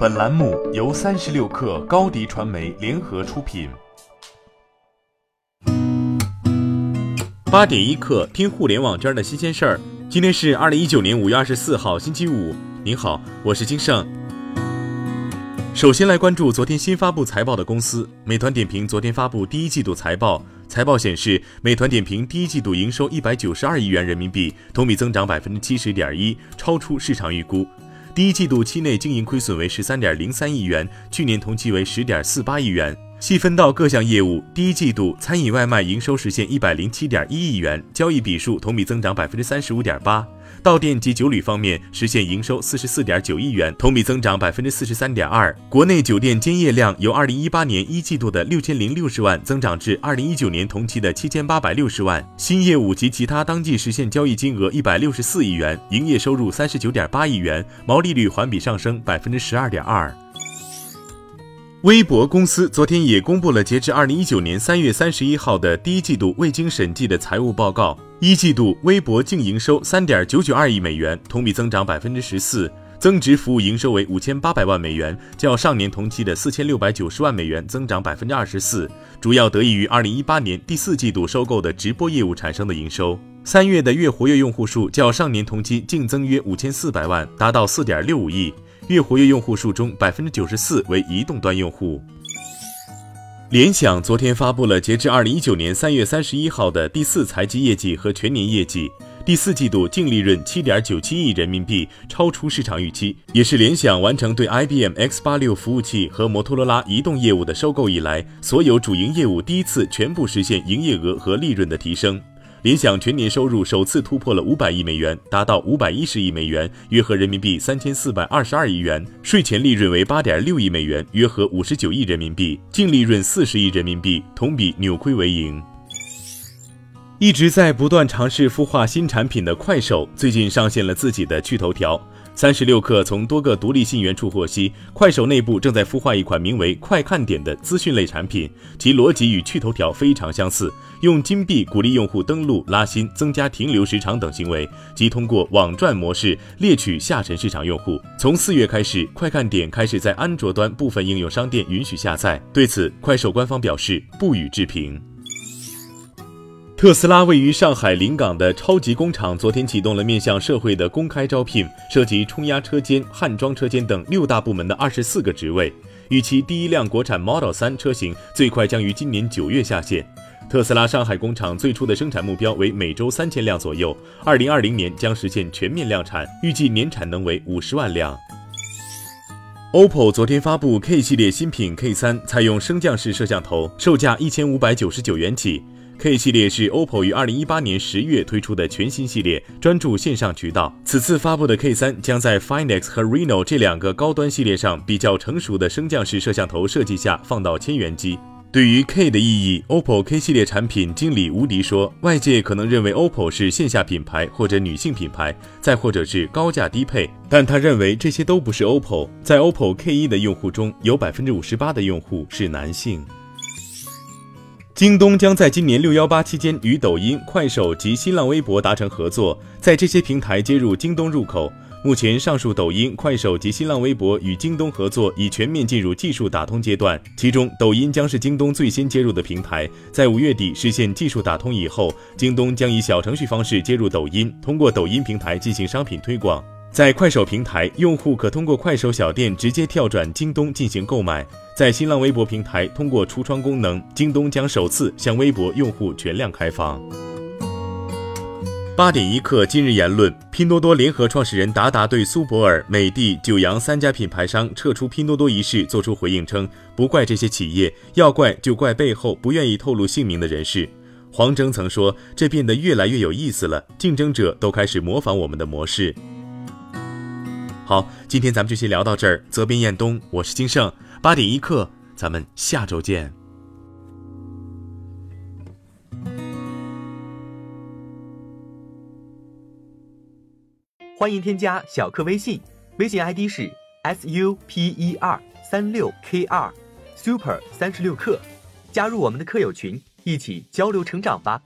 本栏目由三十六氪高低传媒联合出品。八点一刻，听互联网圈的新鲜事儿。今天是二零一九年五月二十四号，星期五。您好，我是金盛。首先来关注昨天新发布财报的公司，美团点评昨天发布第一季度财报。财报显示，美团点评第一季度营收一百九十二亿元人民币，同比增长百分之七十点一，超出市场预估。第一季度期内经营亏损为十三点零三亿元，去年同期为十点四八亿元。细分到各项业务，第一季度餐饮外卖营收实现一百零七点一亿元，交易笔数同比增长百分之三十五点八。到店及酒旅方面，实现营收四十四点九亿元，同比增长百分之四十三点二。国内酒店兼业量由二零一八年一季度的六千零六十万增长至二零一九年同期的七千八百六十万。新业务及其他当季实现交易金额一百六十四亿元，营业收入三十九点八亿元，毛利率环比上升百分之十二点二。微博公司昨天也公布了截至二零一九年三月三十一号的第一季度未经审计的财务报告。一季度微博净营收三点九九二亿美元，同比增长百分之十四，增值服务营收为五千八百万美元，较上年同期的四千六百九十万美元增长百分之二十四，主要得益于二零一八年第四季度收购的直播业务产生的营收。三月的月活跃用户数较上年同期净增约五千四百万，达到四点六五亿。月活跃用户数中，百分之九十四为移动端用户。联想昨天发布了截至二零一九年三月三十一号的第四财季业绩和全年业绩，第四季度净利润七点九七亿人民币，超出市场预期，也是联想完成对 IBM X 八六服务器和摩托罗拉移动业务的收购以来，所有主营业务第一次全部实现营业额和利润的提升。联想全年收入首次突破了五百亿美元，达到五百一十亿美元，约合人民币三千四百二十二亿元。税前利润为八点六亿美元，约合五十九亿人民币，净利润四十亿人民币，同比扭亏为盈。一直在不断尝试孵化新产品的快手，最近上线了自己的趣头条。三十六氪从多个独立信源处获悉，快手内部正在孵化一款名为“快看点”的资讯类产品，其逻辑与趣头条非常相似，用金币鼓励用户登录、拉新、增加停留时长等行为，即通过网赚模式猎取下沉市场用户。从四月开始，快看点开始在安卓端部分应用商店允许下载。对此，快手官方表示不予置评。特斯拉位于上海临港的超级工厂昨天启动了面向社会的公开招聘，涉及冲压车间、焊装车间等六大部门的二十四个职位。预期第一辆国产 Model 3车型最快将于今年九月下线。特斯拉上海工厂最初的生产目标为每周三千辆左右，二零二零年将实现全面量产，预计年产能为五十万辆。OPPO 昨天发布 K 系列新品 K3，采用升降式摄像头，售价一千五百九十九元起。K 系列是 OPPO 于二零一八年十月推出的全新系列，专注线上渠道。此次发布的 K 三将在 Find X 和 Reno 这两个高端系列上比较成熟的升降式摄像头设计下放到千元机。对于 K 的意义，OPPO K 系列产品经理吴迪说：“外界可能认为 OPPO 是线下品牌或者女性品牌，再或者是高价低配，但他认为这些都不是 OPPO。在 OPPO K 一的用户中有百分之五十八的用户是男性。”京东将在今年六幺八期间与抖音、快手及新浪微博达成合作，在这些平台接入京东入口。目前，上述抖音、快手及新浪微博与京东合作已全面进入技术打通阶段，其中抖音将是京东最先接入的平台。在五月底实现技术打通以后，京东将以小程序方式接入抖音，通过抖音平台进行商品推广。在快手平台，用户可通过快手小店直接跳转京东进行购买。在新浪微博平台，通过橱窗功能，京东将首次向微博用户全量开放。八点一刻，今日言论：拼多多联合创始人达达对苏泊尔、美的、九阳三家品牌商撤出拼多多一事作出回应，称不怪这些企业，要怪就怪背后不愿意透露姓名的人士。黄峥曾说：“这变得越来越有意思了，竞争者都开始模仿我们的模式。”好，今天咱们就先聊到这儿。责编：彦东，我是金盛。八点一刻，咱们下周见。欢迎添加小课微信，微信 ID 是 s u p e r 三六 k 二 super 三十六课，加入我们的课友群，一起交流成长吧。